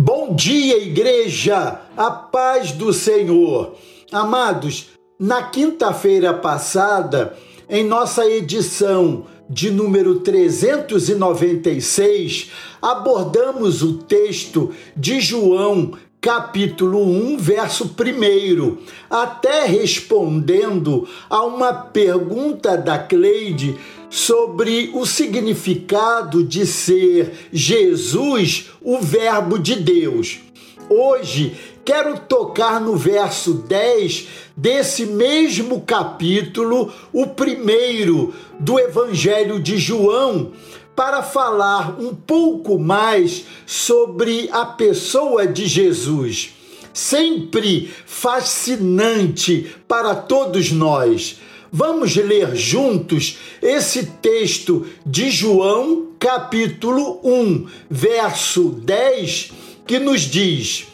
Bom dia, igreja! A paz do Senhor. Amados, na quinta-feira passada, em nossa edição de número 396, abordamos o texto de João, capítulo 1, verso 1, até respondendo a uma pergunta da Cleide sobre o significado de ser Jesus, o Verbo de Deus. Hoje quero tocar no verso 10 desse mesmo capítulo, o primeiro do Evangelho de João, para falar um pouco mais sobre a pessoa de Jesus. Sempre fascinante para todos nós Vamos ler juntos esse texto de João, capítulo 1, verso 10, que nos diz: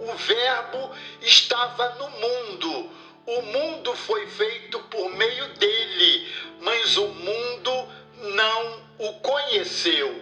O Verbo estava no mundo, o mundo foi feito por meio dele, mas o mundo não o conheceu.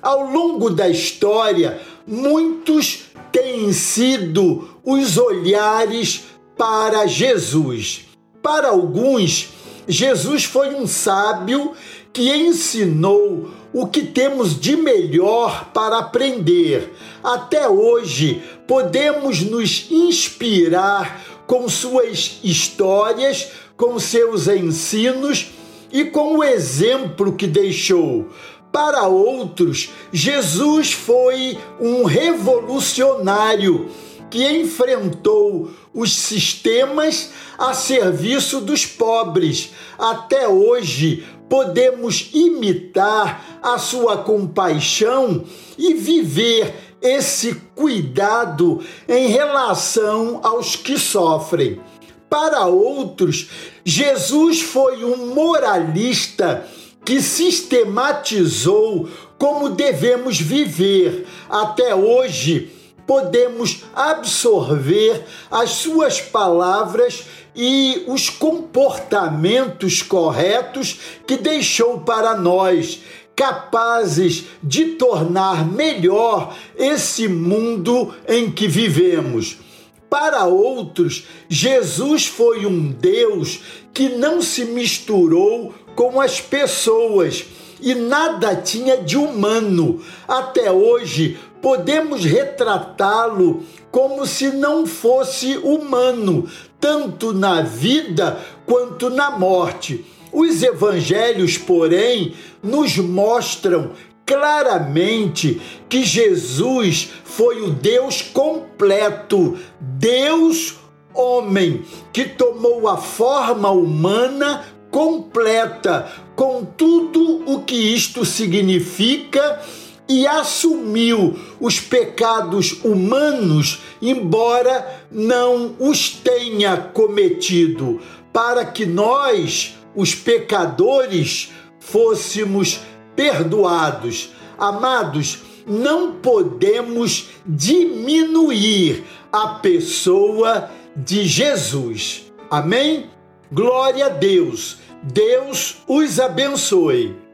Ao longo da história, muitos têm sido os olhares para Jesus para alguns, Jesus foi um sábio que ensinou o que temos de melhor para aprender. Até hoje, podemos nos inspirar com suas histórias, com seus ensinos e com o exemplo que deixou. Para outros, Jesus foi um revolucionário que enfrentou os sistemas a serviço dos pobres. Até hoje, podemos imitar a sua compaixão e viver esse cuidado em relação aos que sofrem. Para outros, Jesus foi um moralista que sistematizou como devemos viver. Até hoje, podemos absorver as suas palavras e os comportamentos corretos que deixou para nós, capazes de tornar melhor esse mundo em que vivemos. Para outros, Jesus foi um Deus que não se misturou com as pessoas e nada tinha de humano. Até hoje, podemos retratá-lo como se não fosse humano, tanto na vida quanto na morte. Os evangelhos, porém, nos mostram claramente que Jesus foi o Deus completo, Deus homem, que tomou a forma humana completa, com tudo o que isto significa e assumiu os pecados humanos, embora não os tenha cometido, para que nós, os pecadores, fôssemos perdoados. Amados, não podemos diminuir a pessoa de Jesus. Amém? Glória a Deus. Deus os abençoe.